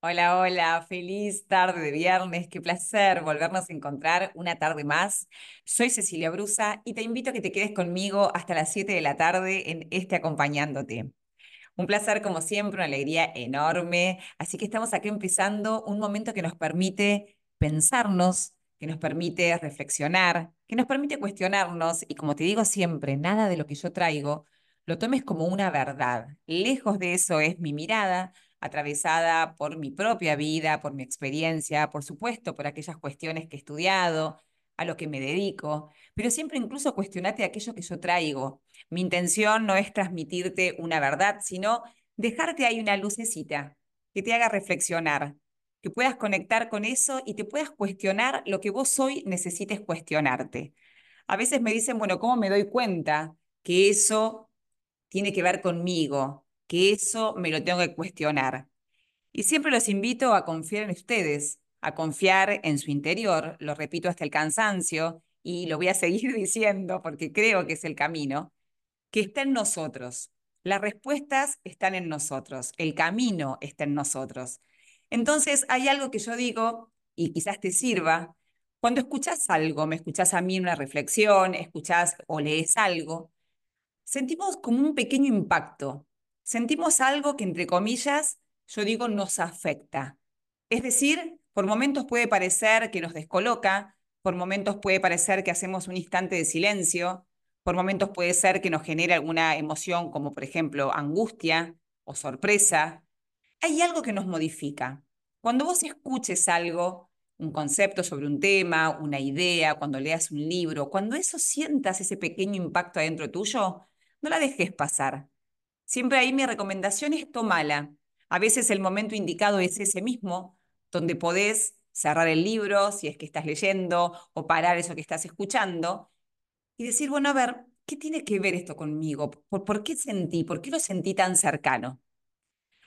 Hola, hola, feliz tarde de viernes, qué placer volvernos a encontrar una tarde más. Soy Cecilia Brusa y te invito a que te quedes conmigo hasta las 7 de la tarde en este acompañándote. Un placer como siempre, una alegría enorme. Así que estamos aquí empezando un momento que nos permite pensarnos, que nos permite reflexionar, que nos permite cuestionarnos y como te digo siempre, nada de lo que yo traigo lo tomes como una verdad. Lejos de eso es mi mirada atravesada por mi propia vida, por mi experiencia, por supuesto, por aquellas cuestiones que he estudiado, a lo que me dedico, pero siempre incluso cuestionate aquello que yo traigo. Mi intención no es transmitirte una verdad, sino dejarte ahí una lucecita que te haga reflexionar, que puedas conectar con eso y te puedas cuestionar lo que vos hoy necesites cuestionarte. A veces me dicen, bueno, ¿cómo me doy cuenta que eso tiene que ver conmigo? Que eso me lo tengo que cuestionar. Y siempre los invito a confiar en ustedes, a confiar en su interior, lo repito hasta el cansancio y lo voy a seguir diciendo porque creo que es el camino, que está en nosotros. Las respuestas están en nosotros, el camino está en nosotros. Entonces hay algo que yo digo y quizás te sirva. Cuando escuchas algo, me escuchas a mí en una reflexión, escuchas o lees algo, sentimos como un pequeño impacto, sentimos algo que, entre comillas, yo digo, nos afecta. Es decir, por momentos puede parecer que nos descoloca, por momentos puede parecer que hacemos un instante de silencio, por momentos puede ser que nos genere alguna emoción como, por ejemplo, angustia o sorpresa. Hay algo que nos modifica. Cuando vos escuches algo, un concepto sobre un tema, una idea, cuando leas un libro, cuando eso sientas ese pequeño impacto adentro tuyo, no la dejes pasar Siempre ahí mi recomendación es tomala. A veces el momento indicado es ese mismo, donde podés cerrar el libro si es que estás leyendo o parar eso que estás escuchando y decir, bueno, a ver, ¿qué tiene que ver esto conmigo? ¿Por, por qué sentí? ¿Por qué lo sentí tan cercano?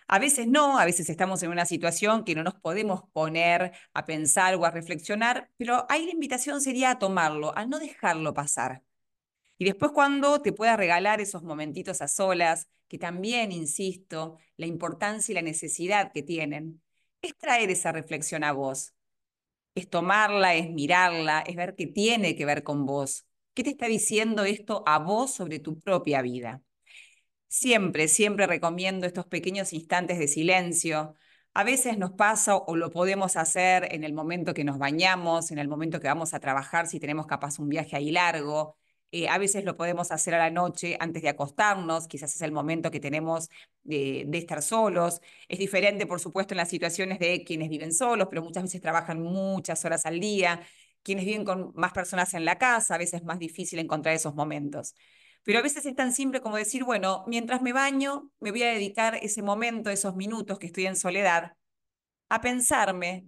A veces no, a veces estamos en una situación que no nos podemos poner a pensar o a reflexionar, pero ahí la invitación sería a tomarlo, a no dejarlo pasar. Y después cuando te pueda regalar esos momentitos a solas, que también, insisto, la importancia y la necesidad que tienen, es traer esa reflexión a vos. Es tomarla, es mirarla, es ver qué tiene que ver con vos. ¿Qué te está diciendo esto a vos sobre tu propia vida? Siempre, siempre recomiendo estos pequeños instantes de silencio. A veces nos pasa o lo podemos hacer en el momento que nos bañamos, en el momento que vamos a trabajar, si tenemos capaz un viaje ahí largo, eh, a veces lo podemos hacer a la noche antes de acostarnos, quizás es el momento que tenemos de, estar solos. Es diferente, por supuesto, en las situaciones de quienes viven solos, pero muchas veces trabajan muchas horas al día. Quienes viven con más personas en la casa, a veces es más difícil encontrar esos momentos. Pero a veces es tan simple como decir, bueno, mientras me baño, me voy a dedicar ese momento, esos minutos que estoy en soledad, a pensarme,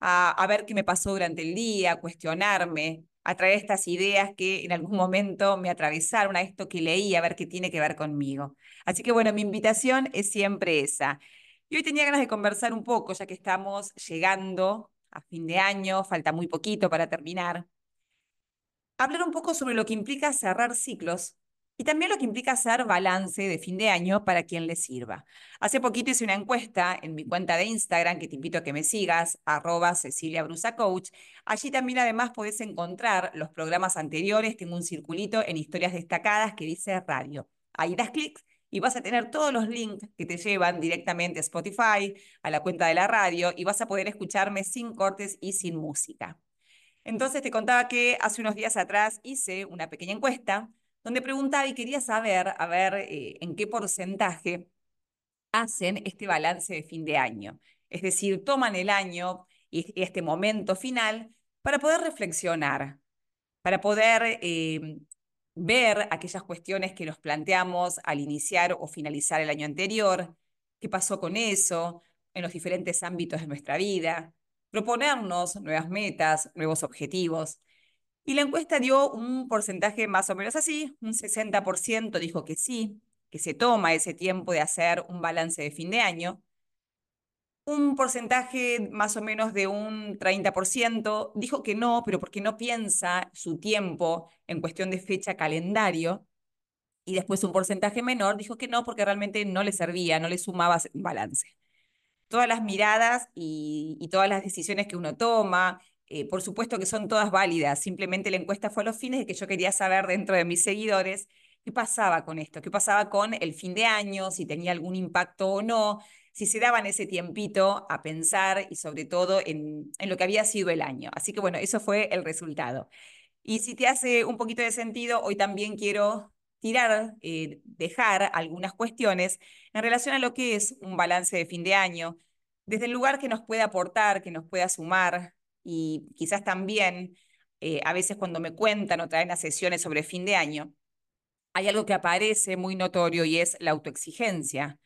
a, a ver qué me pasó durante el día, a cuestionarme, a traer estas ideas que en algún momento me atravesaron, a esto que leí, a ver qué tiene que ver conmigo. Así que bueno, mi invitación es siempre esa. Y hoy tenía ganas de conversar un poco, ya que estamos llegando a fin de año, falta muy poquito para terminar. Hablar un poco sobre lo que implica cerrar ciclos y también lo que implica hacer balance de fin de año para quien le sirva. Hace poquito hice una encuesta en mi cuenta de Instagram, que te invito a que me sigas, arroba Cecilia Brusa Coach. Allí también además podés encontrar los programas anteriores. Tengo un circulito en historias destacadas que dice radio. Ahí das clic y vas a tener todos los links que te llevan directamente a Spotify, a la cuenta de la radio, y vas a poder escucharme sin cortes y sin música. Entonces te contaba que hace unos días atrás hice una pequeña encuesta donde preguntaba y quería saber, a ver, eh, en qué porcentaje hacen este balance de fin de año. Es decir, toman el año y este momento final para poder reflexionar, para poder eh, ver aquellas cuestiones que nos planteamos al iniciar o finalizar el año anterior, qué pasó con eso en los diferentes ámbitos de nuestra vida, proponernos nuevas metas, nuevos objetivos. Y la encuesta dio un porcentaje más o menos así, un 60% dijo que sí, que se toma ese tiempo de hacer un balance de fin de año. Un porcentaje más o menos de un 30% dijo que no, pero porque no piensa su tiempo en cuestión de fecha calendario. Y después un porcentaje menor dijo que no, porque realmente no le servía, no le sumaba balance. todas las miradas y, y todas las decisiones que uno toma, eh, por supuesto que son todas válidas, simplemente la encuesta fue a los fines de que yo quería saber dentro de mis seguidores qué pasaba con esto, qué pasaba con el fin de año, si tenía algún impacto o no, si se daban ese tiempito a pensar y sobre todo en, en lo que había sido el año. Así que bueno, eso fue el resultado. Y si te hace un poquito de sentido, hoy también quiero tirar, eh, dejar algunas cuestiones en relación a lo que es un balance de fin de año, desde el lugar que nos puede aportar, que nos pueda sumar y quizás también eh, a veces cuando me cuentan o traen a sesiones sobre fin de año, hay algo que aparece muy notorio y es la autoexigencia.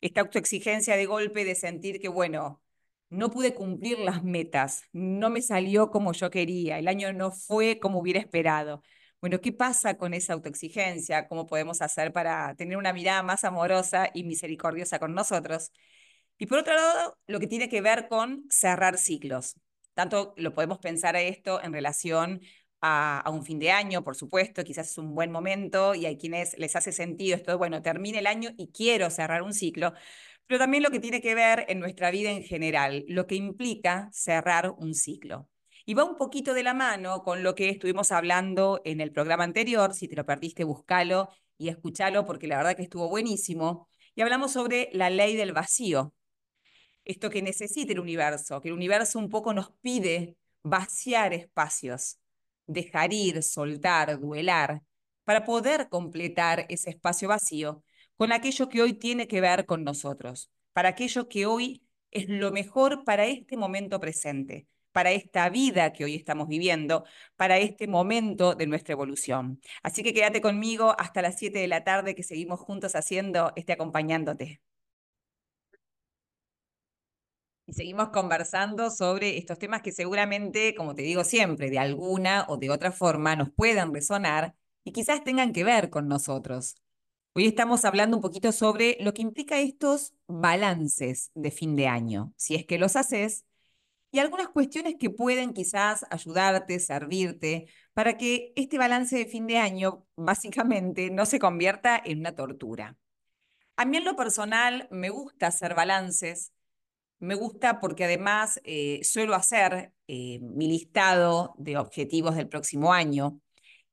Esta autoexigencia de golpe de sentir que, bueno, no pude cumplir las metas, no me salió como yo quería, el año no fue como hubiera esperado. Bueno, ¿qué pasa con esa autoexigencia? ¿Cómo podemos hacer para tener una mirada más amorosa y misericordiosa con nosotros? Y por otro lado, lo que tiene que ver con cerrar ciclos. Tanto lo podemos pensar a esto en relación a, a, un fin de año, por supuesto, quizás es un buen momento y hay quienes les hace sentido esto, bueno, termine el año y quiero cerrar un ciclo, pero también lo que tiene que ver en nuestra vida en general, lo que implica cerrar un ciclo. Y va un poquito de la mano con lo que estuvimos hablando en el programa anterior. Si te lo perdiste, búscalo y escúchalo porque la verdad que estuvo buenísimo. Y hablamos sobre la ley del vacío. Esto que necesita el universo, que el universo un poco nos pide vaciar espacios, dejar ir, soltar, duelar, para poder completar ese espacio vacío con aquello que hoy tiene que ver con nosotros, para aquello que hoy es lo mejor para este momento presente para esta vida que hoy estamos viviendo, para este momento de nuestra evolución. Así que quédate conmigo hasta las 7 de la tarde que seguimos juntos haciendo este acompañándote. Y seguimos conversando sobre estos temas que seguramente, como te digo siempre, de alguna o de otra forma nos puedan resonar y quizás tengan que ver con nosotros. Hoy estamos hablando un poquito sobre lo que implica estos balances de fin de año. Si es que los haces, y algunas cuestiones que pueden quizás ayudarte, servirte, para que este balance de fin de año básicamente no se convierta en una tortura. A mí en lo personal me gusta hacer balances, me gusta porque además eh, suelo hacer eh, mi listado de objetivos del próximo año.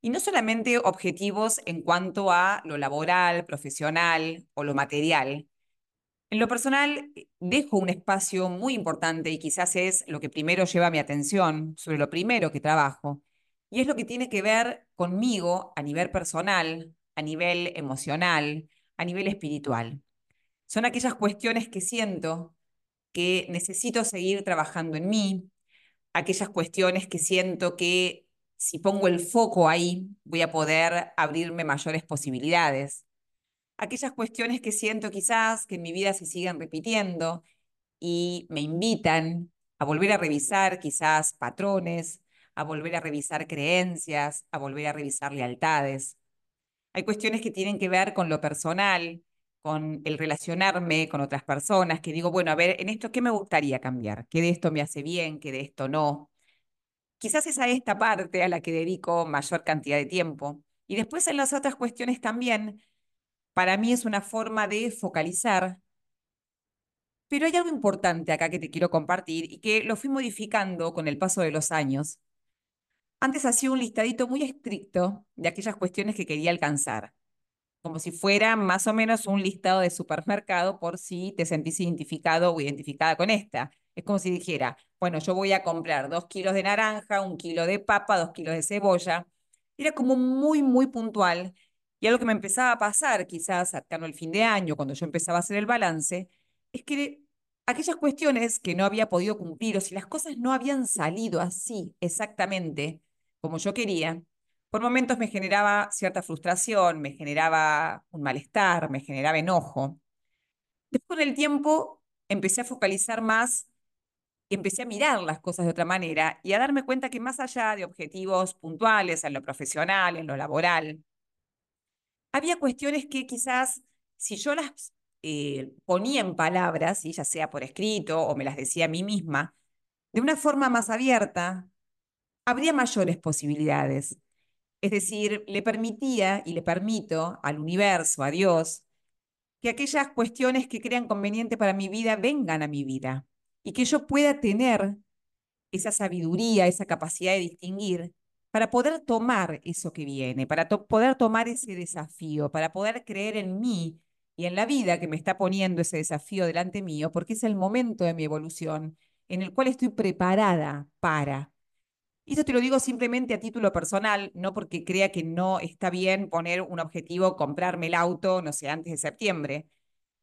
Y no solamente objetivos en cuanto a lo laboral, profesional o lo material, en lo personal, dejo un espacio muy importante y quizás es lo que primero lleva mi atención sobre lo primero que trabajo, y es lo que tiene que ver conmigo a nivel personal, a nivel emocional, a nivel espiritual. Son aquellas cuestiones que siento que necesito seguir trabajando en mí, aquellas cuestiones que siento que si pongo el foco ahí voy a poder abrirme mayores posibilidades aquellas cuestiones que siento quizás que en mi vida se siguen repitiendo y me invitan a volver a revisar quizás patrones, a volver a revisar creencias, a volver a revisar lealtades. Hay cuestiones que tienen que ver con lo personal, con el relacionarme con otras personas, que digo, bueno, a ver, en esto, ¿qué me gustaría cambiar? ¿Qué de esto me hace bien? ¿Qué de esto no? Quizás es a esta parte a la que dedico mayor cantidad de tiempo. Y después en las otras cuestiones también para mí es una forma de focalizar. Pero hay algo importante acá que te quiero compartir y que lo fui modificando con el paso de los años. Antes hacía un listadito muy estricto de aquellas cuestiones que quería alcanzar, como si fuera más o menos un listado de supermercado por si te sentís identificado o identificada con esta. Es como si dijera, bueno, yo voy a comprar dos kilos de naranja, un kilo de papa, dos kilos de cebolla. Era como muy, muy puntual y algo que me empezaba a pasar, quizás cercano el fin de año, cuando yo empezaba a hacer el balance, es que aquellas cuestiones que no había podido cumplir o si las cosas no habían salido así exactamente como yo quería, por momentos me generaba cierta frustración, me generaba un malestar, me generaba enojo. Después con el tiempo empecé a focalizar más, empecé a mirar las cosas de otra manera y a darme cuenta que más allá de objetivos puntuales en lo profesional, en lo laboral, había cuestiones que quizás si yo las eh, ponía en palabras, ya sea por escrito o me las decía a mí misma, de una forma más abierta, habría mayores posibilidades. Es decir, le permitía y le permito al universo, a Dios, que aquellas cuestiones que crean conveniente para mi vida vengan a mi vida y que yo pueda tener esa sabiduría, esa capacidad de distinguir para poder tomar eso que viene, para poder tomar ese desafío, para poder creer en mí y en la vida que me está poniendo ese desafío delante mío, porque es el momento de mi evolución en el cual estoy preparada para. Y esto te lo digo simplemente a título personal, no porque crea que no está bien poner un objetivo, comprarme el auto, no sé, antes de septiembre,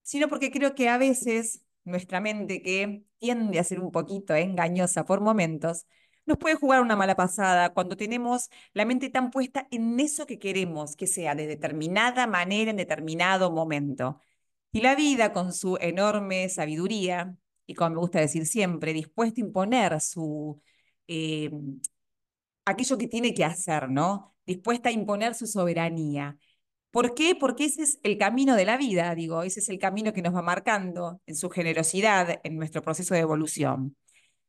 sino porque creo que a veces nuestra mente, que tiende a ser un poquito engañosa por momentos, nos puede jugar una mala pasada cuando tenemos la mente tan puesta en eso que queremos que sea de determinada manera en determinado momento. Y la vida, con su enorme sabiduría, y como me gusta decir siempre, dispuesta a imponer su, eh, aquello que tiene que hacer, ¿no? Dispuesta a imponer su soberanía. ¿Por qué? Porque ese es el camino de la vida, digo, ese es el camino que nos va marcando en su generosidad, en nuestro proceso de evolución.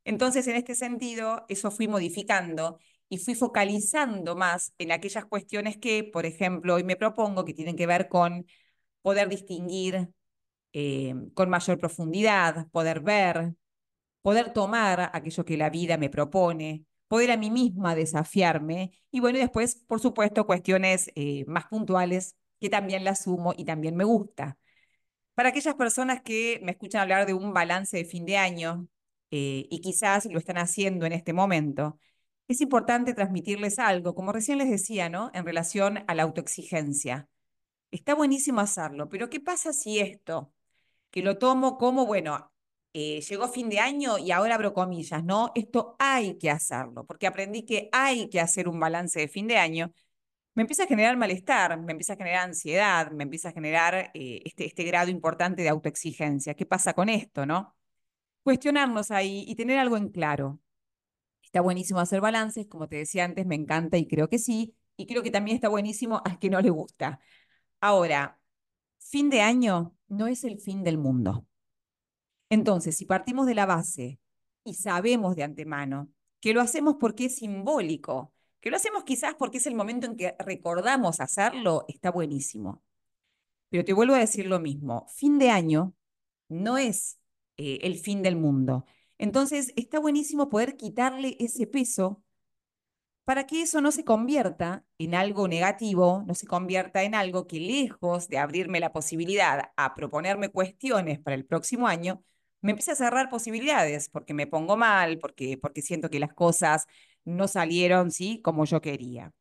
Entonces, en este sentido, eso fui modificando y fui focalizando más en aquellas cuestiones que, por ejemplo, hoy me propongo que tienen que ver con poder distinguir eh, con mayor profundidad, poder ver, poder tomar aquello que la vida me propone, poder a mí misma desafiarme y bueno, y después, por supuesto, cuestiones eh, más puntuales que también las sumo y también me gusta. Para aquellas personas que me escuchan hablar de un balance de fin de año, eh, y quizás lo están haciendo en este momento, es importante transmitirles algo, como recién les decía, ¿no? En relación a la autoexigencia. Está buenísimo hacerlo, pero ¿qué pasa si esto, que lo tomo como, bueno, eh, llegó fin de año y ahora abro comillas, ¿no? Esto hay que hacerlo, porque aprendí que hay que hacer un balance de fin de año, me empieza a generar malestar, me empieza a generar ansiedad, me empieza a generar eh, este, este grado importante de autoexigencia. ¿Qué pasa con esto, no? cuestionarnos ahí y tener algo en claro. Está buenísimo hacer balances, como te decía antes, me encanta y creo que sí, y creo que también está buenísimo a que no le gusta. Ahora, fin de año no es el fin del mundo. Entonces, si partimos de la base y sabemos de antemano que lo hacemos porque es simbólico, que lo hacemos quizás porque es el momento en que recordamos hacerlo, está buenísimo. Pero te vuelvo a decir lo mismo, fin de año no es eh, el fin del mundo. Entonces, está buenísimo poder quitarle ese peso para que eso no se convierta en algo negativo, no se convierta en algo que lejos de abrirme la posibilidad a proponerme cuestiones para el próximo año, me empiece a cerrar posibilidades porque me pongo mal, porque, porque siento que las cosas no salieron ¿sí? como yo quería.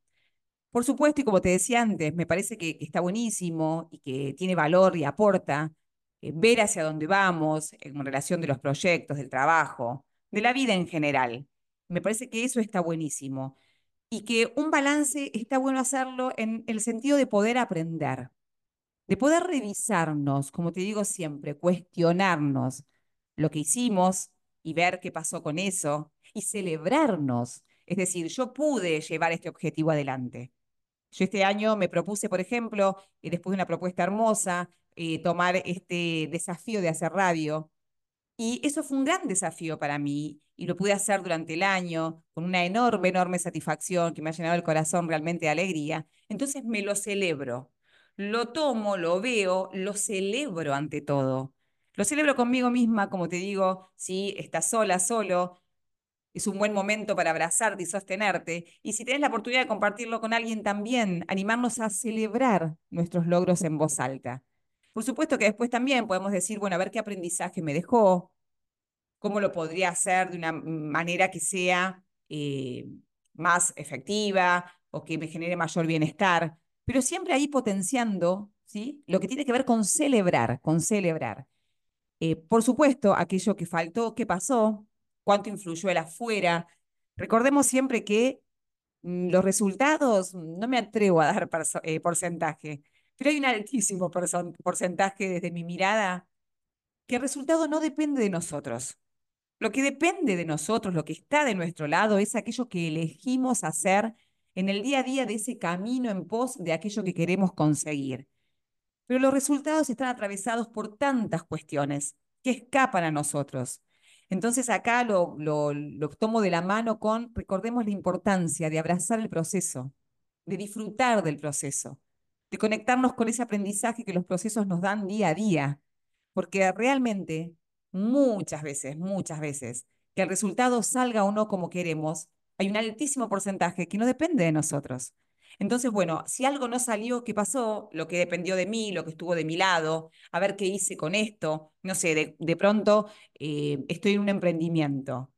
Por supuesto, y como te decía antes, me parece que está buenísimo y que tiene valor y aporta eh, ver hacia dónde vamos en relación de los proyectos, del trabajo, de la vida en general. Me parece que eso está buenísimo y que un balance está bueno hacerlo en el sentido de poder aprender, de poder revisarnos, como te digo siempre, cuestionarnos lo que hicimos y ver qué pasó con eso y celebrarnos. Es decir, yo pude llevar este objetivo adelante. Yo este año me propuse, por ejemplo, y después de una propuesta hermosa, eh, tomar este desafío de hacer radio. Y eso fue un gran desafío para mí y lo pude hacer durante el año con una enorme, enorme satisfacción que me ha llenado el corazón realmente de alegría. Entonces me lo celebro, lo tomo, lo veo, lo celebro ante todo. Lo celebro conmigo misma, como te digo, si estás sola, solo, es un buen momento para abrazarte y sostenerte. Y si tienes la oportunidad de compartirlo con alguien también, animarnos a celebrar nuestros logros en voz alta. Por supuesto que después también podemos decir, bueno, a ver qué aprendizaje me dejó, cómo lo podría hacer de una manera que sea eh, más efectiva o que me genere mayor bienestar, pero siempre ahí potenciando ¿sí? lo que tiene que ver con celebrar, con celebrar. Eh, por supuesto, aquello que faltó, qué pasó, cuánto influyó el afuera. Recordemos siempre que mm, los resultados, no me atrevo a dar eh, porcentaje, pero hay un altísimo porcentaje desde mi mirada que el resultado no depende de nosotros. Lo que depende de nosotros, lo que está de nuestro lado, es aquello que elegimos hacer en el día a día de ese camino en pos de aquello que queremos conseguir. Pero los resultados están atravesados por tantas cuestiones que escapan a nosotros. Entonces acá lo, tomo de la mano con, recordemos la importancia de abrazar el proceso, de disfrutar del proceso de conectarnos con ese aprendizaje que los procesos nos dan día a día, porque realmente muchas veces, muchas veces, que el resultado salga o no como queremos, hay un altísimo porcentaje que no depende de nosotros. Entonces, bueno, si algo no salió, ¿qué pasó? Lo que dependió de mí, lo que estuvo de mi lado, a ver qué hice con esto. No sé, de, pronto eh, estoy en un emprendimiento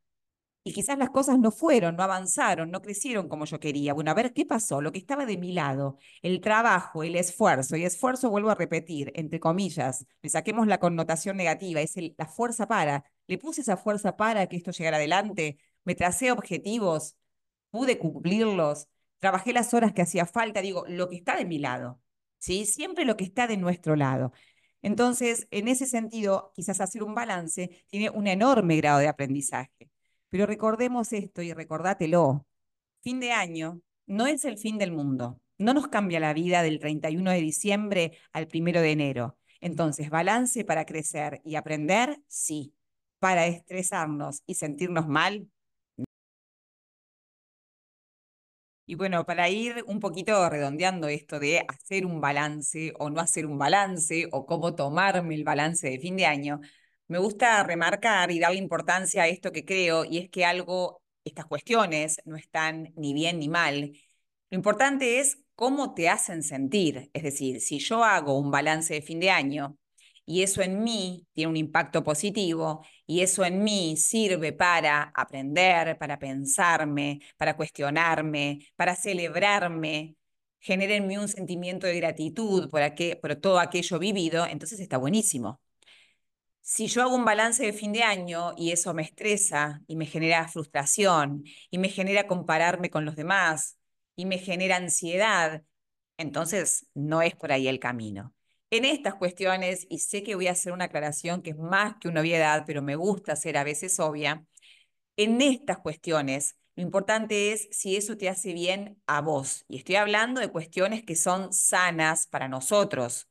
y quizás las cosas no fueron, no avanzaron, no crecieron como yo quería. Bueno, a ver qué pasó, lo que estaba de mi lado, el trabajo, el esfuerzo, y esfuerzo vuelvo a repetir, entre comillas, le saquemos la connotación negativa, es la fuerza para, le puse esa fuerza para que esto llegara adelante, me tracé objetivos, pude cumplirlos, trabajé las horas que hacía falta, digo, lo que está de mi lado, ¿sí? Siempre lo que está de nuestro lado. Entonces, en ese sentido, quizás hacer un balance tiene un enorme grado de aprendizaje. Pero recordemos esto y recordátelo. Fin de año no es el fin del mundo. No nos cambia la vida del 31 de diciembre al 1 de enero. Entonces, balance para crecer y aprender, sí. Para estresarnos y sentirnos mal, Y bueno, para ir un poquito redondeando esto de hacer un balance o no hacer un balance o cómo tomarme el balance de fin de año, me gusta remarcar y darle importancia a esto que creo y es que algo, estas cuestiones no están ni bien ni mal. Lo importante es cómo te hacen sentir. Es decir, si yo hago un balance de fin de año y eso en mí tiene un impacto positivo y eso en mí sirve para aprender, para pensarme, para cuestionarme, para celebrarme, genera en mí un sentimiento de gratitud por, por todo aquello vivido, entonces está buenísimo. Si yo hago un balance de fin de año y eso me estresa y me genera frustración y me genera compararme con los demás y me genera ansiedad, entonces no es por ahí el camino en estas cuestiones, y sé que voy a hacer una aclaración que es más que una obviedad, pero me gusta ser a veces obvia, en estas cuestiones, lo importante es si eso te hace bien a vos. Y estoy hablando de cuestiones que son sanas para nosotros,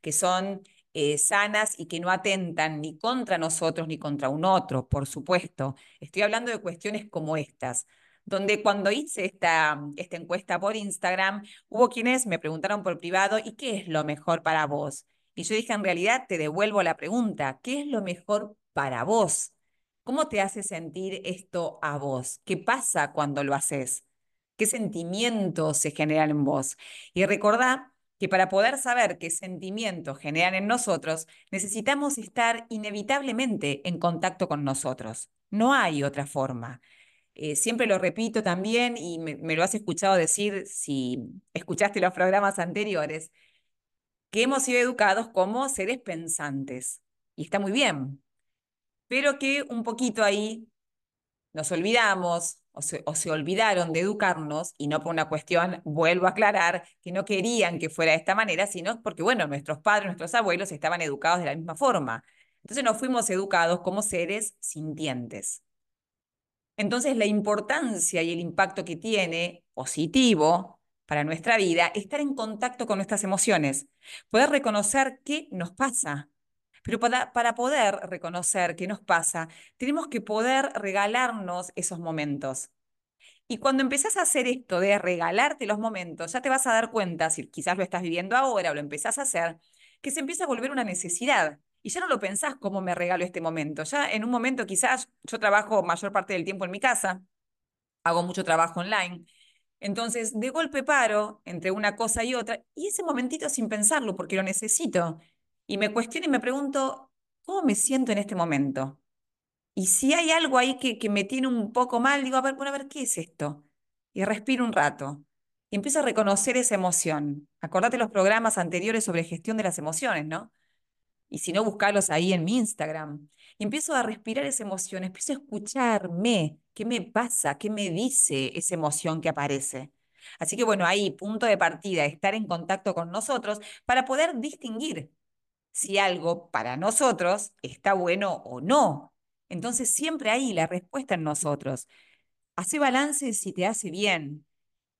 que son eh, sanas y que no atentan ni contra nosotros ni contra un otro, por supuesto. Estoy hablando de cuestiones como estas donde cuando hice esta, esta encuesta por Instagram, hubo quienes me preguntaron por privado, ¿y qué es lo mejor para vos? Y yo dije, en realidad te devuelvo la pregunta, ¿qué es lo mejor para vos? ¿Cómo te hace sentir esto a vos? ¿Qué pasa cuando lo haces? ¿Qué sentimientos se generan en vos? Y recordá que para poder saber qué sentimientos generan en nosotros, necesitamos estar inevitablemente en contacto con nosotros. No hay otra forma. Eh, siempre lo repito también y me, lo has escuchado decir si escuchaste los programas anteriores, que hemos sido educados como seres pensantes. Y está muy bien, pero que un poquito ahí nos olvidamos o se, olvidaron de educarnos, y no por una cuestión, vuelvo a aclarar, que no querían que fuera de esta manera, sino porque, bueno, nuestros padres, nuestros abuelos estaban educados de la misma forma. Entonces nos fuimos educados como seres sintientes. Entonces, la importancia y el impacto que tiene positivo para nuestra vida, estar en contacto con nuestras emociones, poder reconocer qué nos pasa. Pero para, para poder reconocer qué nos pasa, tenemos que poder regalarnos esos momentos. Y cuando empezás a hacer esto de regalarte los momentos, ya te vas a dar cuenta, si quizás lo estás viviendo ahora o lo empezás a hacer, que se empieza a volver una necesidad y ya no lo pensás cómo me regalo este momento. Ya en un momento quizás yo trabajo mayor parte del tiempo en mi casa, hago mucho trabajo online. Entonces, de golpe paro entre una cosa y otra, y ese momentito sin pensarlo, porque lo necesito, y me cuestiono y me pregunto, ¿cómo me siento en este momento? Y si hay algo ahí que, que me tiene un poco mal, digo, a ver, bueno, a ver, ¿qué es esto? Y respiro un rato. Y empiezo a reconocer esa emoción. Acordate los programas anteriores sobre gestión de las emociones, ¿no? Y si no, buscarlos ahí en mi Instagram. Y empiezo a respirar esa emoción, empiezo a escucharme, qué me pasa, qué me dice esa emoción que aparece. Así que bueno, ahí, punto de partida, estar en contacto con nosotros para poder distinguir si algo para nosotros está bueno o no. Entonces siempre ahí la respuesta en nosotros. Hace balance si te hace bien.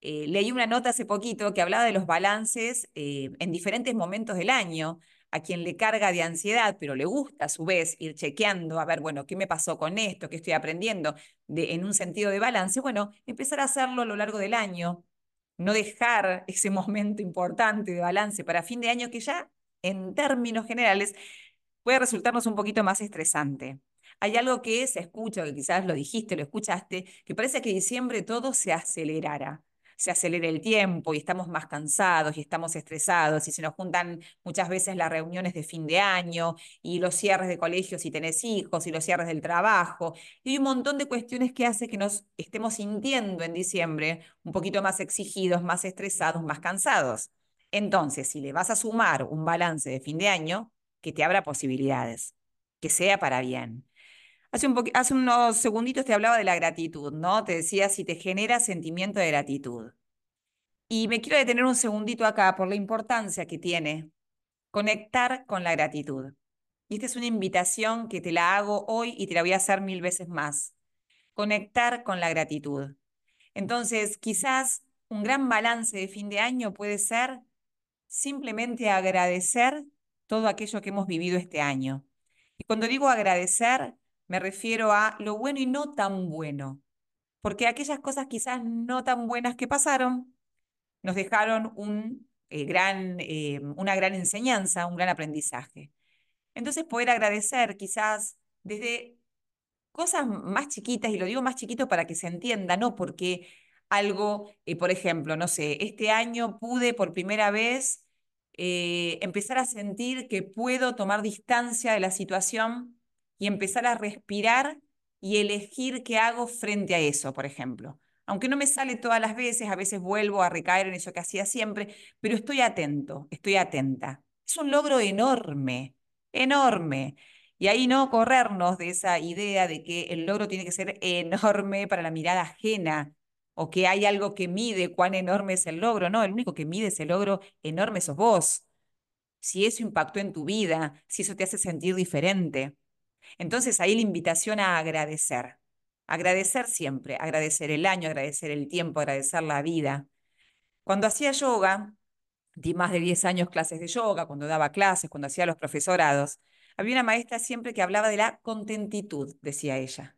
Eh, leí una nota hace poquito que hablaba de los balances eh, en diferentes momentos del año a quien le carga de ansiedad, pero le gusta a su vez ir chequeando, a ver, bueno, ¿qué me pasó con esto? ¿Qué estoy aprendiendo? De, en un sentido de balance, bueno, empezar a hacerlo a lo largo del año, no dejar ese momento importante de balance para fin de año que ya en términos generales puede resultarnos un poquito más estresante. Hay algo que se escucha, que quizás lo dijiste, lo escuchaste, que parece que diciembre todo se acelerara se acelera el tiempo y estamos más cansados y estamos estresados y se nos juntan muchas veces las reuniones de fin de año y los cierres de colegios si tenés hijos y los cierres del trabajo. Y hay un montón de cuestiones que hace que nos estemos sintiendo en diciembre un poquito más exigidos, más estresados, más cansados. Entonces, si le vas a sumar un balance de fin de año, que te abra posibilidades, que sea para bien. Hace, un hace unos segunditos te hablaba de la gratitud, ¿no? Te decía si te genera sentimiento de gratitud. Y me quiero detener un segundito acá por la importancia que tiene conectar con la gratitud. Y esta es una invitación que te la hago hoy y te la voy a hacer mil veces más. Conectar con la gratitud. Entonces, quizás un gran balance de fin de año puede ser simplemente agradecer todo aquello que hemos vivido este año. Y cuando digo agradecer, me refiero a lo bueno y no tan bueno, porque aquellas cosas quizás no tan buenas que pasaron nos dejaron un, eh, gran, eh, una gran enseñanza, un gran aprendizaje. Entonces, poder agradecer quizás desde cosas más chiquitas, y lo digo más chiquito para que se entienda, no porque algo, eh, por ejemplo, no sé, este año pude por primera vez empezar a sentir que puedo tomar distancia de la situación y empezar a respirar y elegir qué hago frente a eso, por ejemplo. Aunque no me sale todas las veces, a veces vuelvo a recaer en eso que hacía siempre, pero estoy atento, estoy atenta. Es un logro enorme, enorme. Y ahí no corrernos de esa idea de que el logro tiene que ser enorme para la mirada ajena o que hay algo que mide cuán enorme es el logro. No, el único que mide ese logro enorme sos vos. Si eso impactó en tu vida, si eso te hace sentir diferente. Entonces ahí la invitación a agradecer, agradecer siempre, agradecer el año, agradecer el tiempo, agradecer la vida. Cuando hacía yoga, di más de 10 años clases de yoga, cuando daba clases, cuando hacía los profesorados, había una maestra siempre que hablaba de la contentitud, decía ella.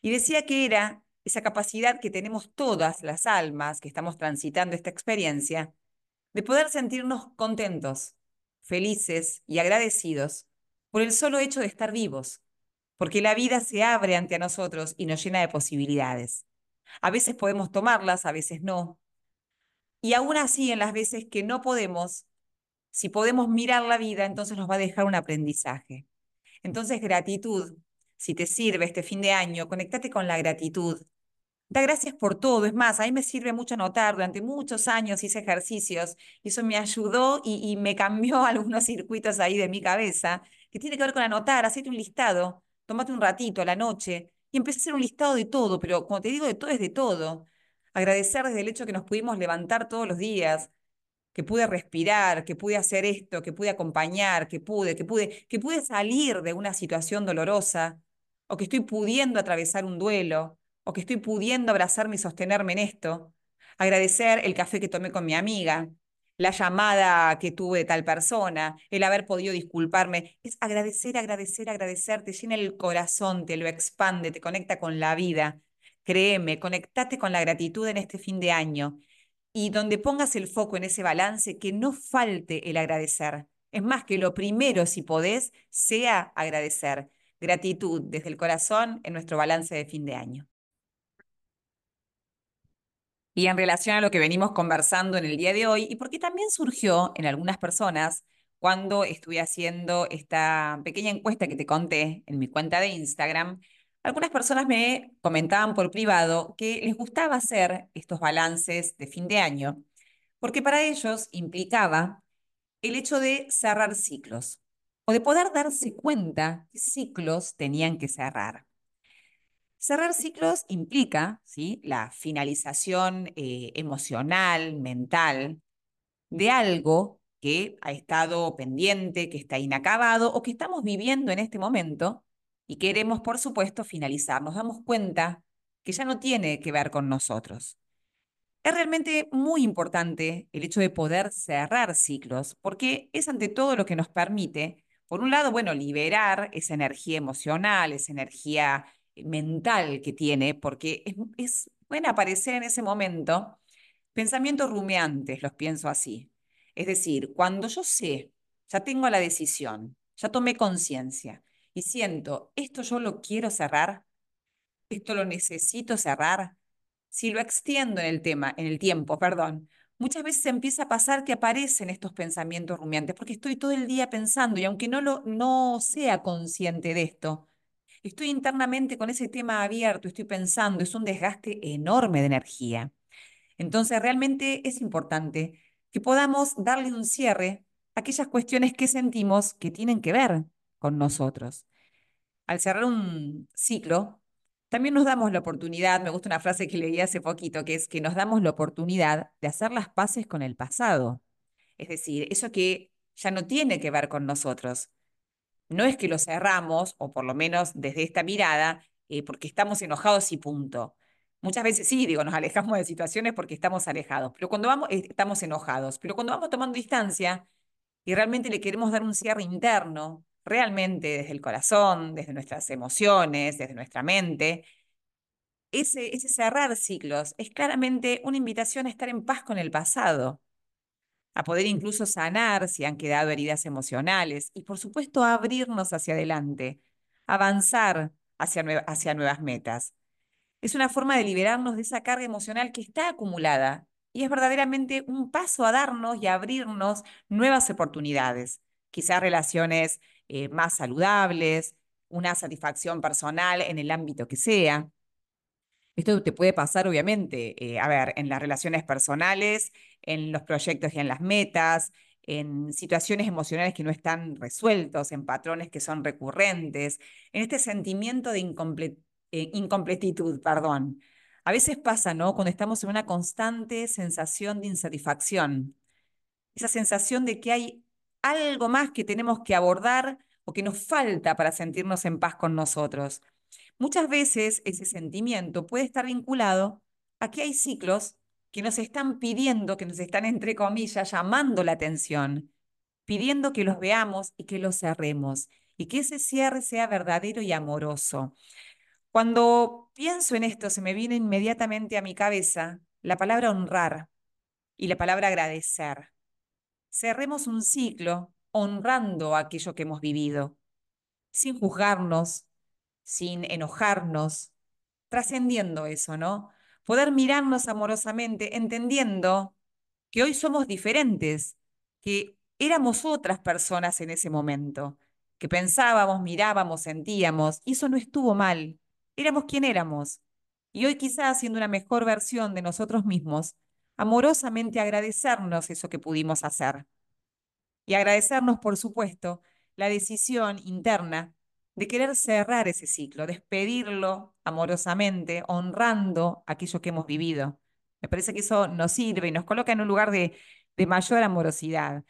Y decía que era esa capacidad que tenemos todas las almas que estamos transitando esta experiencia, de poder sentirnos contentos, felices y agradecidos por el solo hecho de estar vivos, porque la vida se abre ante nosotros y nos llena de posibilidades. A veces podemos tomarlas, a veces no. Y aún así, en las veces que no podemos, si podemos mirar la vida, entonces nos va a dejar un aprendizaje. Entonces, gratitud. Si te sirve este fin de año, conectate con la gratitud. Da gracias por todo. Es más, a mí me sirve mucho anotar. Durante muchos años hice ejercicios y eso me ayudó y, y me cambió algunos circuitos ahí de mi cabeza que tiene que ver con anotar, hacerte un listado tómate un ratito a la noche y empecé a hacer un listado de todo, pero como te digo, de todo es de todo. Agradecer desde el hecho que nos pudimos levantar todos los días, que pude respirar, que pude hacer esto, que pude acompañar, que pude, que pude, que pude salir de una situación dolorosa, o que estoy pudiendo atravesar un duelo, o que estoy pudiendo abrazarme y sostenerme en esto. Agradecer el café que tomé con mi amiga, la llamada que tuve de tal persona, el haber podido disculparme. Es agradecer, agradecer, agradecer, te llena el corazón, te lo expande, te conecta con la vida. Créeme, conectate con la gratitud en este fin de año y donde pongas el foco en ese balance, que no falte el agradecer. Es más, que lo primero, si podés, sea agradecer. Gratitud desde el corazón en nuestro balance de fin de año. Y en relación a lo que venimos conversando en el día de hoy, y porque también surgió en algunas personas cuando estuve haciendo esta pequeña encuesta que te conté en mi cuenta de Instagram, algunas personas me comentaban por privado que les gustaba hacer estos balances de fin de año, porque para ellos implicaba el hecho de cerrar ciclos o de poder darse cuenta qué ciclos tenían que cerrar. Cerrar ciclos implica ¿sí? la finalización eh, emocional, mental, de algo que ha estado pendiente, que está inacabado o que estamos viviendo en este momento y queremos, por supuesto, finalizar. Nos damos cuenta que ya no tiene que ver con nosotros. Es realmente muy importante el hecho de poder cerrar ciclos, porque es ante todo lo que nos permite, por un lado, bueno, liberar esa energía emocional, esa energía mental que tiene, porque es, es aparecer en ese momento Pensamientos rumiantes, los pienso así. Es decir, cuando yo sé, ya tengo la decisión, ya tomé conciencia y siento, esto yo lo quiero cerrar, esto lo necesito cerrar, si lo extiendo en el tema, en el tiempo, perdón, muchas veces empieza a pasar que aparecen estos pensamientos rumiantes, porque estoy todo el día pensando y aunque no, lo, no sea consciente de esto, estoy internamente con ese tema abierto, estoy pensando, es un desgaste enorme de energía. Entonces, realmente es importante que podamos darle un cierre a aquellas cuestiones que sentimos que tienen que ver con nosotros. Al cerrar un ciclo, también nos damos la oportunidad, me gusta una frase que leí hace poquito, que es que nos damos la oportunidad de hacer las paces con el pasado. Es decir, eso que ya no tiene que ver con nosotros. No es que lo cerramos, o por lo menos desde esta mirada, eh, porque estamos enojados y punto. Muchas veces sí, digo, nos alejamos de situaciones porque estamos alejados, pero cuando vamos, eh, estamos enojados, pero cuando vamos tomando distancia y realmente le queremos dar un cierre interno, realmente desde el corazón, desde nuestras emociones, desde nuestra mente, ese, ese cerrar ciclos es claramente una invitación a estar en paz con el pasado, a poder incluso sanar si han quedado heridas emocionales y por supuesto abrirnos hacia adelante, avanzar hacia, hacia nuevas metas. Es una forma de liberarnos de esa carga emocional que está acumulada y es verdaderamente un paso a darnos y a abrirnos nuevas oportunidades, quizás relaciones eh, más saludables, una satisfacción personal en el ámbito que sea. Esto te puede pasar, obviamente, eh, a ver, en las relaciones personales, en los proyectos y en las metas, en situaciones emocionales que no están resueltos, en patrones que son recurrentes, en este sentimiento de eh, incompletitud, perdón. A veces pasa, ¿no? Cuando estamos en una constante sensación de insatisfacción, esa sensación de que hay algo más que tenemos que abordar o que nos falta para sentirnos en paz con nosotros. Muchas veces ese sentimiento puede estar vinculado a que hay ciclos que nos están pidiendo, que nos están, entre comillas, llamando la atención, pidiendo que los veamos y que los cerremos, y que ese cierre sea verdadero y amoroso. Cuando pienso en esto, se me viene inmediatamente a mi cabeza la palabra honrar y la palabra agradecer cerremos un ciclo honrando aquello que hemos vivido, sin juzgarnos, sin enojarnos, trascendiendo eso, ¿no? Poder mirarnos amorosamente, entendiendo que hoy somos diferentes, que éramos otras personas en ese momento, que pensábamos, mirábamos, sentíamos, y eso no estuvo mal, éramos quien éramos. Y hoy quizás siendo una mejor versión de nosotros mismos, amorosamente agradecernos eso que pudimos hacer. Y agradecernos, por supuesto, la decisión interna de querer cerrar ese ciclo, despedirlo amorosamente, honrando aquello que hemos vivido. Me parece que eso nos sirve y nos coloca en un lugar de, de mayor amorosidad.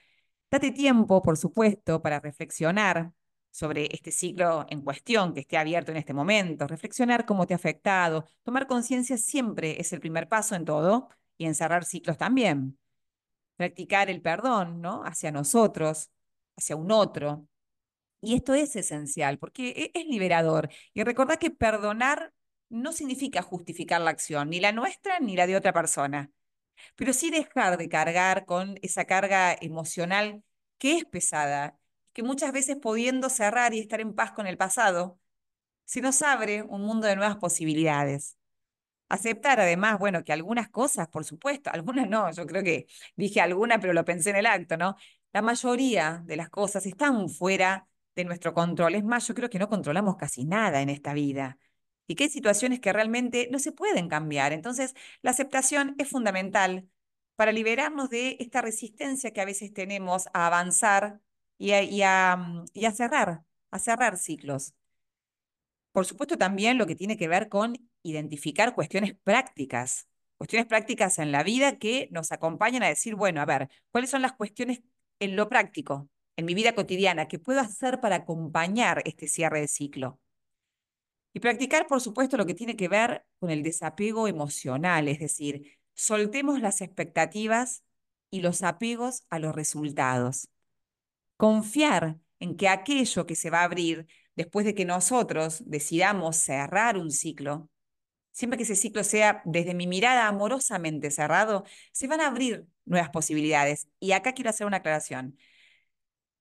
Date tiempo, por supuesto, para reflexionar sobre este ciclo en cuestión que esté abierto en este momento, reflexionar cómo te ha afectado, tomar conciencia siempre es el primer paso en todo y encerrar ciclos también. Practicar el perdón, ¿no? Hacia nosotros, hacia un otro. Y esto es esencial porque e, es liberador. Y recordad que perdonar no significa justificar la acción, ni la nuestra ni la de otra persona, pero sí dejar de cargar con esa carga emocional que es pesada, que muchas veces pudiendo cerrar y estar en paz con el pasado, se nos abre un mundo de nuevas posibilidades. Aceptar además, bueno, que algunas cosas, por supuesto, algunas no, yo creo que dije alguna, pero lo pensé en el acto, ¿no? La mayoría de las cosas están fuera nuestro control. Es más, yo creo que no controlamos casi nada en esta vida y que hay situaciones que realmente no se pueden cambiar. Entonces, la aceptación es fundamental para liberarnos de esta resistencia que a veces tenemos a avanzar y y a, mm, y a cerrar, a cerrar ciclos. Por supuesto, también lo que tiene que ver con identificar cuestiones prácticas, cuestiones prácticas en la vida que nos acompañan a decir, bueno, a ver, ¿cuáles son las cuestiones en lo práctico, en mi vida cotidiana, que puedo hacer para acompañar este cierre de ciclo? Y practicar, por supuesto, lo que tiene que ver con el desapego emocional, es decir, soltemos las expectativas y los apegos a los resultados. Confiar en que aquello que se va a abrir después de que nosotros decidamos cerrar un ciclo, siempre que ese ciclo sea desde mi mirada amorosamente cerrado, se van a abrir nuevas posibilidades. Y acá quiero hacer una aclaración.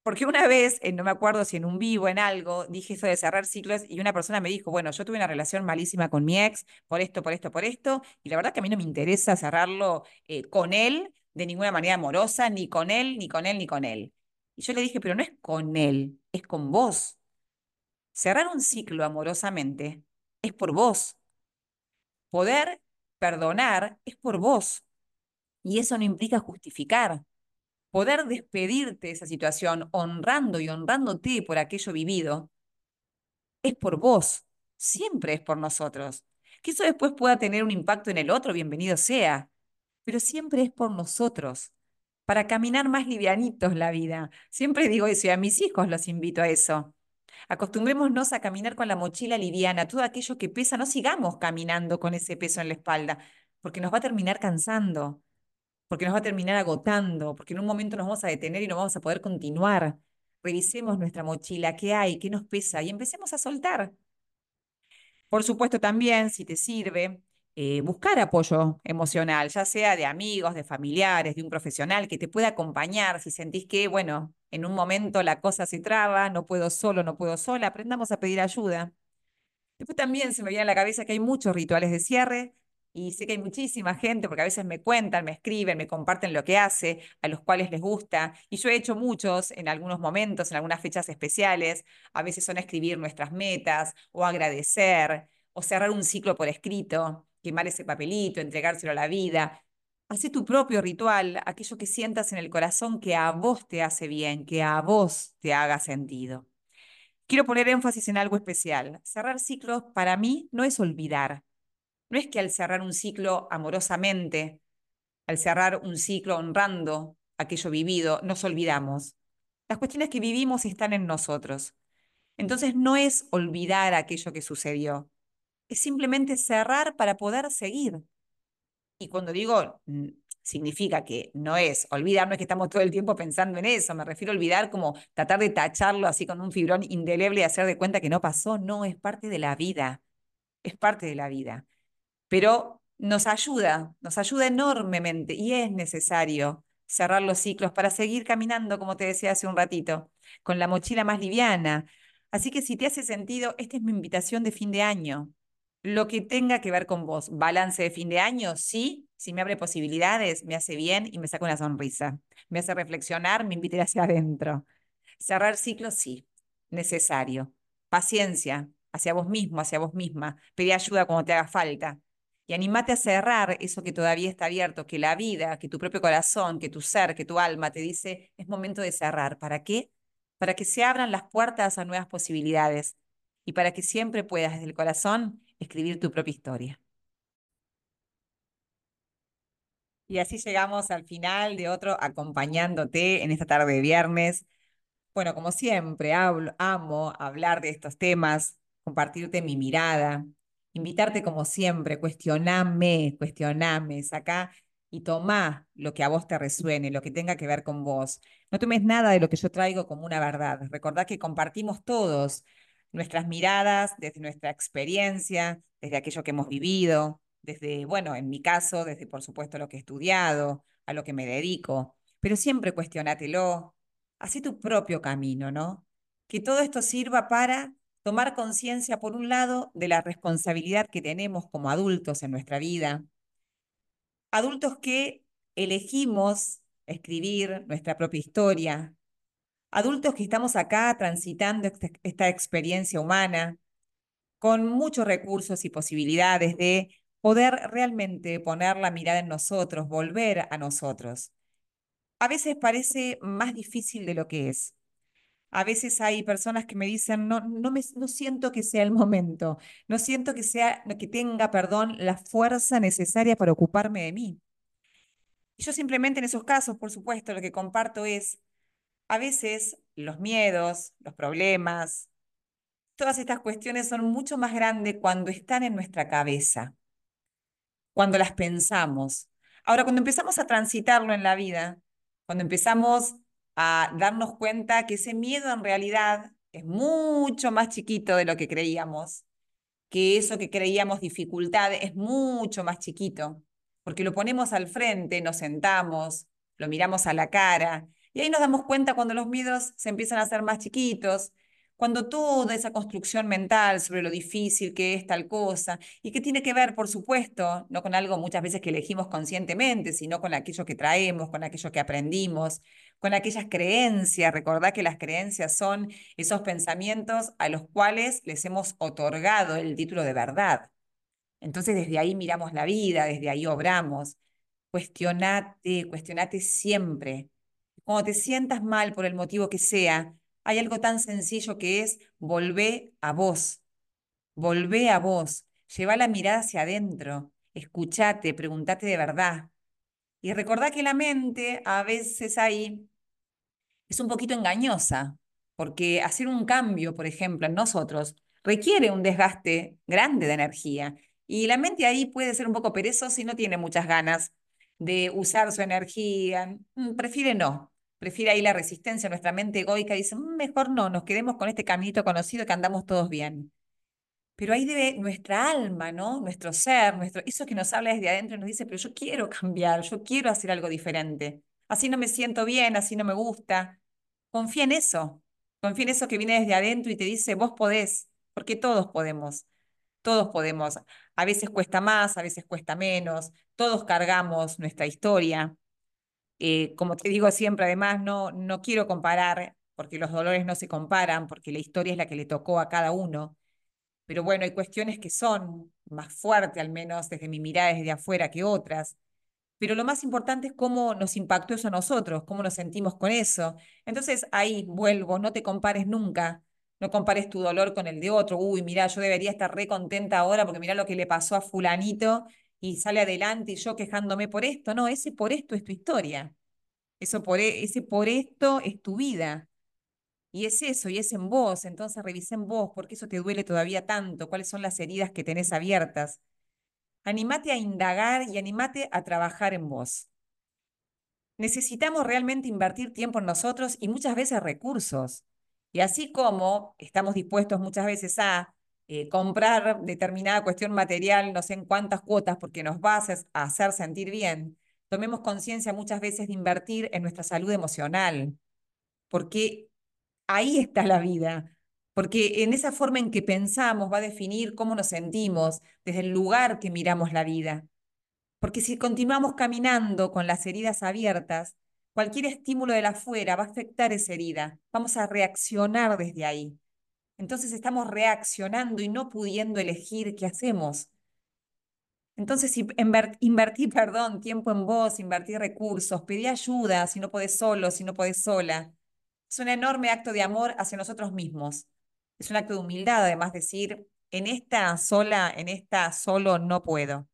Porque una vez, no me acuerdo si en un vivo, en algo, dije eso de cerrar ciclos y una persona me dijo, bueno, yo tuve una relación malísima con mi ex por esto, por esto, por esto, y la verdad que a mí no me interesa cerrarlo eh, con él de ninguna manera amorosa, ni con él, ni con él, ni con él. Y yo le dije, pero no es con él, es con vos. Cerrar un ciclo amorosamente es por vos. Poder perdonar es por vos. Y eso no implica justificar. Poder despedirte de esa situación honrando y honrándote por aquello vivido es por vos. Siempre es por nosotros. Que eso después pueda tener un impacto en el otro, bienvenido sea. Pero siempre es por nosotros para caminar más livianitos la vida. Siempre digo eso y a mis hijos los invito a eso. Acostumbrémonos a caminar con la mochila liviana, todo aquello que pesa, no sigamos caminando con ese peso en la espalda, porque nos va a terminar cansando, porque nos va a terminar agotando, porque en un momento nos vamos a detener y no vamos a poder continuar. Revisemos nuestra mochila, qué hay, qué nos pesa y empecemos a soltar. Por supuesto también, si te sirve, eh, buscar apoyo emocional, ya sea de amigos, de familiares, de un profesional que te pueda acompañar si sentís que, bueno, en un momento la cosa se traba, no puedo solo, no puedo sola, aprendamos a pedir ayuda. Después también se me viene a la cabeza que hay muchos rituales de cierre y sé que hay muchísima gente, porque a veces me cuentan, me escriben, me comparten lo que hace, a los cuales les gusta. Y yo he hecho muchos en algunos momentos, en algunas fechas especiales. A veces son escribir nuestras metas o agradecer o cerrar un ciclo por escrito, quemar ese papelito, entregárselo a la vida. Haz tu propio ritual, aquello que sientas en el corazón que a vos te hace bien, que a vos te haga sentido. Quiero poner énfasis en algo especial. Cerrar ciclos para mí no es olvidar. No es que al cerrar un ciclo amorosamente, al cerrar un ciclo honrando aquello vivido, nos olvidamos. Las cuestiones que vivimos están en nosotros. Entonces no es olvidar aquello que sucedió, es simplemente cerrar para poder seguir. Y cuando digo, mm, significa que no es olvidar, no es que estamos todo el tiempo pensando en eso, me refiero a olvidar como tratar de tacharlo así con un fibrón indeleble y hacer de cuenta que no pasó, no, es parte de la vida, es parte de la vida. Pero nos ayuda, nos ayuda enormemente y es necesario cerrar los ciclos para seguir caminando, como te decía hace un ratito, con la mochila más liviana. Así que si te hace sentido, esta es mi invitación de fin de año lo que tenga que ver con vos. Balance de fin de año, sí, si me abre posibilidades, me hace bien y me saca una sonrisa. Me hace reflexionar, me invita hacia adentro. Cerrar ciclos, sí, necesario. Paciencia hacia vos mismo, hacia vos misma. Pedí ayuda cuando te haga falta. Y animate a cerrar eso que todavía está abierto, que la vida, que tu propio corazón, que tu ser, que tu alma te dice, es momento de cerrar. ¿Para qué? Para que se abran las puertas a nuevas posibilidades y para que siempre puedas desde el corazón escribir tu propia historia. Y así llegamos al final de otro acompañándote en esta tarde de viernes. Bueno, como siempre, hablo, amo hablar de estos temas, compartirte mi mirada, invitarte como siempre, cuestioname, cuestioname, saca y toma lo que a vos te resuene, lo que tenga que ver con vos. No tomes nada de lo que yo traigo como una verdad. Recordá que compartimos todos nuestras miradas, desde nuestra experiencia, desde aquello que hemos vivido, desde, bueno, en mi caso, desde por supuesto lo que he estudiado, a lo que me dedico, pero siempre cuestionátelo, haz tu propio camino, ¿no? Que todo esto sirva para tomar conciencia, por un lado, de la responsabilidad que tenemos como adultos en nuestra vida, adultos que elegimos escribir nuestra propia historia, adultos que estamos acá transitando esta, experiencia humana con muchos recursos y posibilidades de poder realmente poner la mirada en nosotros, volver a nosotros. A veces parece más difícil de lo que es. A veces hay personas que me dicen, no, no, me, no siento que sea el momento, no siento que, sea, que tenga, perdón, la fuerza necesaria para ocuparme de mí. Y yo simplemente en esos casos, por supuesto, lo que comparto es, a veces los miedos, los problemas, todas estas cuestiones son mucho más grandes cuando están en nuestra cabeza, cuando las pensamos. Ahora, cuando empezamos a transitarlo en la vida, cuando empezamos a darnos cuenta que ese miedo en realidad es mucho más chiquito de lo que creíamos, que eso que creíamos dificultad es mucho más chiquito, porque lo ponemos al frente, nos sentamos, lo miramos a la cara, y ahí nos damos cuenta cuando los miedos se empiezan a hacer más chiquitos, cuando toda esa construcción mental sobre lo difícil que es tal cosa, y que tiene que ver, por supuesto, no con algo muchas veces que elegimos conscientemente, sino con aquello que traemos, con aquello que aprendimos, con aquellas creencias. Recordad que las creencias son esos pensamientos a los cuales les hemos otorgado el título de verdad. Entonces desde ahí miramos la vida, desde ahí obramos. Cuestionate, cuestionate siempre. Cuando te sientas mal por el motivo que sea, hay algo tan sencillo que es volver a vos. Volvé a vos. Lleva la mirada hacia adentro. Escuchate, preguntate de verdad. Y recordá que la mente a veces ahí es un poquito engañosa, porque hacer un cambio, por ejemplo, en nosotros, requiere un desgaste grande de energía. Y la mente ahí puede ser un poco perezosa y no tiene muchas ganas de usar su energía. Mm, prefiere no. Prefiere ahí la resistencia. Nuestra mente egoica dice, mm, mejor no, nos quedemos con este caminito conocido que andamos todos bien. Pero ahí debe nuestra alma, ¿no? Nuestro ser, nuestro, eso que nos habla desde adentro nos dice, pero yo quiero cambiar, yo quiero hacer algo diferente. Así no me siento bien, así no me gusta. Confía en eso. Confía en eso que viene desde adentro y te dice, vos podés, porque todos podemos. Todos podemos. A veces cuesta más, a veces cuesta menos. Todos cargamos nuestra historia. Eh, como te digo siempre, además, no, no quiero comparar, porque los dolores no se comparan, porque la historia es la que le tocó a cada uno. Pero bueno, hay cuestiones que son más fuertes, al menos desde mi mirada desde afuera, que otras. Pero lo más importante es cómo nos impactó eso a nosotros, cómo nos sentimos con eso. Entonces ahí vuelvo, no te compares nunca. No compares tu dolor con el de otro. Uy, mira, yo debería estar re contenta ahora porque mira lo que le pasó a fulanito y sale adelante y yo quejándome por esto. No, ese por esto es tu historia. Eso por, e, ese por esto es tu vida. Y es eso, y es en vos. Entonces revisa en vos, porque eso te duele todavía tanto, cuáles son las heridas que tenés abiertas. Animate a indagar y animate a trabajar en vos. Necesitamos realmente invertir tiempo en nosotros y muchas veces recursos. Y así como estamos dispuestos muchas veces a eh, comprar determinada cuestión material, no sé en cuántas cuotas, porque nos va a hacer sentir bien, tomemos conciencia muchas veces de invertir en nuestra salud emocional, porque ahí está la vida, porque en esa forma en que pensamos va a definir cómo nos sentimos desde el lugar que miramos la vida. Porque si continuamos caminando con las heridas abiertas, cualquier estímulo de la afuera va a afectar esa herida, vamos a reaccionar desde ahí. Entonces estamos reaccionando y no pudiendo elegir qué hacemos. Entonces, si invertir, perdón, tiempo en vos, invertir recursos, pedir ayuda si no podés solo, si no podés sola, es un enorme acto de amor hacia nosotros mismos. Es un acto de humildad, además, decir, en esta sola, en esta solo no puedo.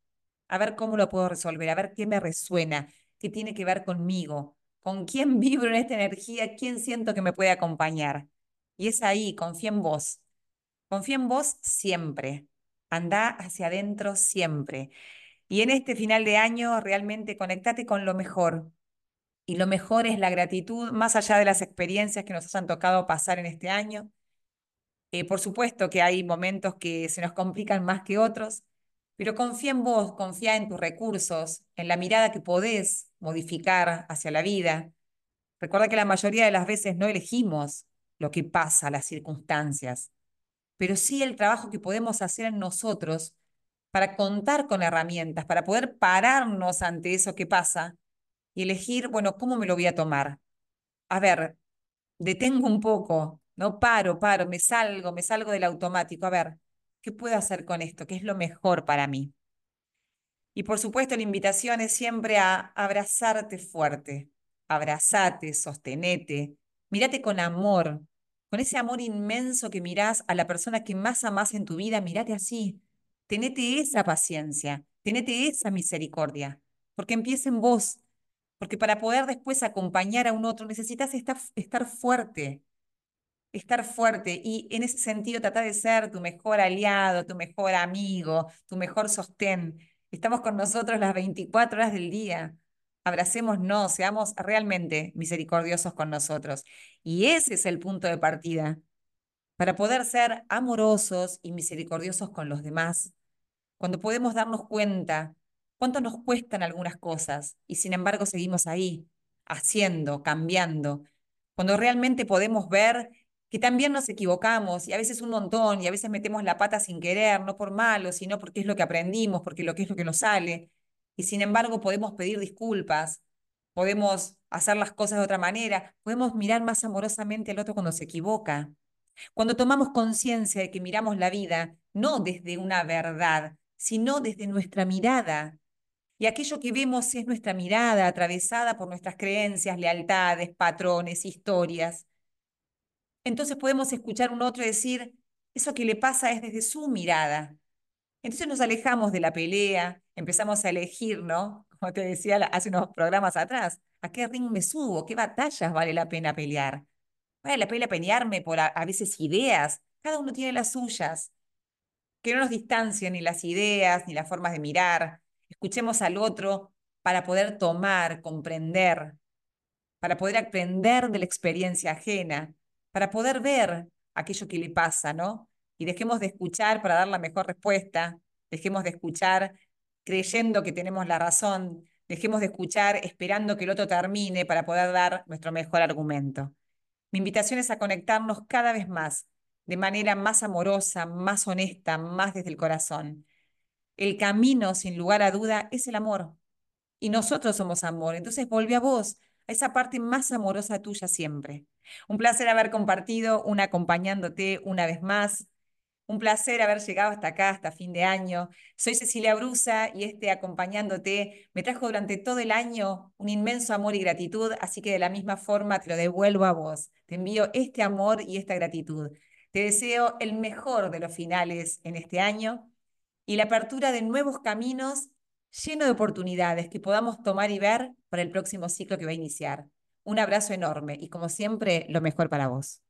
A ver cómo lo puedo resolver, a ver qué me resuena, qué tiene que ver conmigo, con quién vibro en esta energía, quién siento que me puede acompañar. Y es ahí, confía en vos. Confía en vos siempre. Anda hacia adentro siempre. Y en este final de año realmente conectate con lo mejor. Y lo mejor es la gratitud, más allá de las experiencias que nos hayan tocado pasar en este año. Eh, por supuesto que hay momentos que se nos complican más que otros, pero confía en vos, confía en tus recursos, en la mirada que podés modificar hacia la vida. Recuerda que la mayoría de las veces no elegimos lo que pasa, las circunstancias pero sí el trabajo que podemos hacer en nosotros para contar con herramientas, para poder pararnos ante eso que pasa y elegir, bueno, ¿cómo me lo voy a tomar? A ver, detengo un poco, no paro, paro, me salgo, me salgo del automático. A ver, ¿qué puedo hacer con esto? ¿Qué es lo mejor para mí? Y por supuesto, la invitación es siempre a abrazarte fuerte, abrazate, sostenete, mírate con amor, con ese amor inmenso que mirás a la persona que más amás en tu vida, mirate así. Tenete esa paciencia, tenete esa misericordia, porque empieza en vos, porque para poder después acompañar a un otro necesitas estar, estar fuerte, estar fuerte y en ese sentido tratar de ser tu mejor aliado, tu mejor amigo, tu mejor sostén. Estamos con nosotros las 24 horas del día abracémonos, seamos realmente misericordiosos con nosotros. Y ese es el punto de partida. para poder ser amorosos y misericordiosos con los demás, cuando podemos darnos cuenta cuánto nos cuestan algunas cosas y sin embargo seguimos ahí, haciendo, cambiando, cuando realmente podemos ver que también nos equivocamos y a veces un montón y a veces metemos la pata sin querer, no por malo, sino porque es lo que aprendimos, porque lo que es lo que nos sale. Y sin embargo podemos pedir disculpas, podemos hacer las cosas de otra manera, podemos mirar más amorosamente al otro cuando se equivoca. Cuando tomamos conciencia de que miramos la vida no desde una verdad, sino desde nuestra mirada. Y aquello que vemos es nuestra mirada atravesada por nuestras creencias, lealtades, patrones, historias entonces podemos escuchar un otro decir, eso que le pasa es desde su mirada. Entonces nos alejamos de la pelea, empezamos a elegir, ¿no? Como te decía hace unos programas atrás, ¿a qué ring me subo? ¿Qué batallas vale la pena pelear? Vale la pena pelearme por a, a veces ideas, cada uno tiene las suyas. Que no nos distancien ni las ideas ni las formas de mirar. Escuchemos al otro para poder tomar, comprender, para poder aprender de la experiencia ajena para poder ver aquello que le pasa, ¿no? Y dejemos de escuchar para dar la mejor respuesta, dejemos de escuchar creyendo que tenemos la razón, dejemos de escuchar esperando que el otro termine para poder dar nuestro mejor argumento. Mi invitación es a conectarnos cada vez más, de manera más amorosa, más honesta, más desde el corazón. El camino, sin lugar a duda, es el amor. Y nosotros somos amor. Entonces vuelve a vos, a esa parte más amorosa tuya siempre. Un placer haber compartido un acompañándote una vez más. Un placer haber llegado hasta acá, hasta fin de año. Soy Cecilia Brusa y este acompañándote me trajo durante todo el año un inmenso amor y gratitud, así que de la misma forma te lo devuelvo a vos. Te envío este amor y esta gratitud. Te deseo el mejor de los finales en este año y la apertura de nuevos caminos lleno de oportunidades que podamos tomar y ver para el próximo ciclo que va a iniciar. Un abrazo enorme y como siempre, lo mejor para vos.